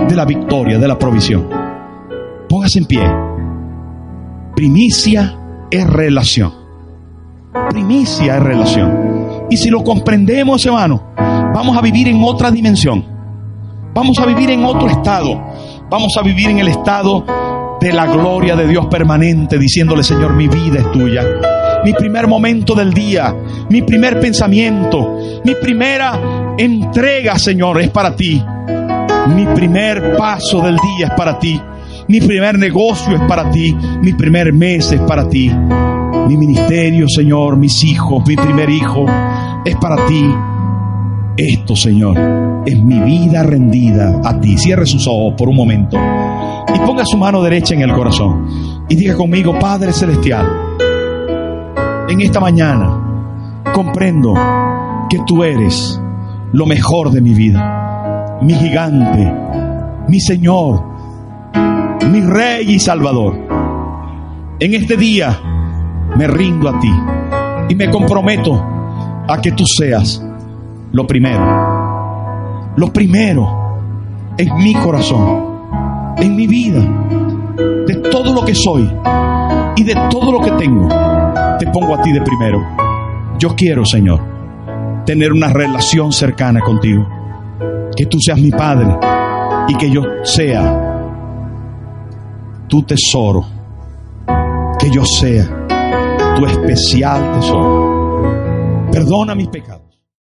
de la victoria, de la provisión. Póngase en pie. Primicia es relación. Primicia es relación. Y si lo comprendemos, hermano, vamos a vivir en otra dimensión. Vamos a vivir en otro estado. Vamos a vivir en el estado de la gloria de Dios permanente, diciéndole, Señor, mi vida es tuya. Mi primer momento del día, mi primer pensamiento, mi primera entrega, Señor, es para ti. Mi primer paso del día es para ti. Mi primer negocio es para ti. Mi primer mes es para ti. Mi ministerio, Señor, mis hijos, mi primer hijo es para ti. Esto, Señor, es mi vida rendida a ti. Cierre sus ojos por un momento y ponga su mano derecha en el corazón y diga conmigo, Padre Celestial, en esta mañana comprendo que tú eres lo mejor de mi vida, mi gigante, mi Señor, mi Rey y Salvador. En este día me rindo a ti y me comprometo a que tú seas lo primero, lo primero en mi corazón, en mi vida, de todo lo que soy y de todo lo que tengo, te pongo a ti de primero. Yo quiero, Señor, tener una relación cercana contigo, que tú seas mi Padre y que yo sea tu tesoro, que yo sea tu especial tesoro. Perdona mis pecados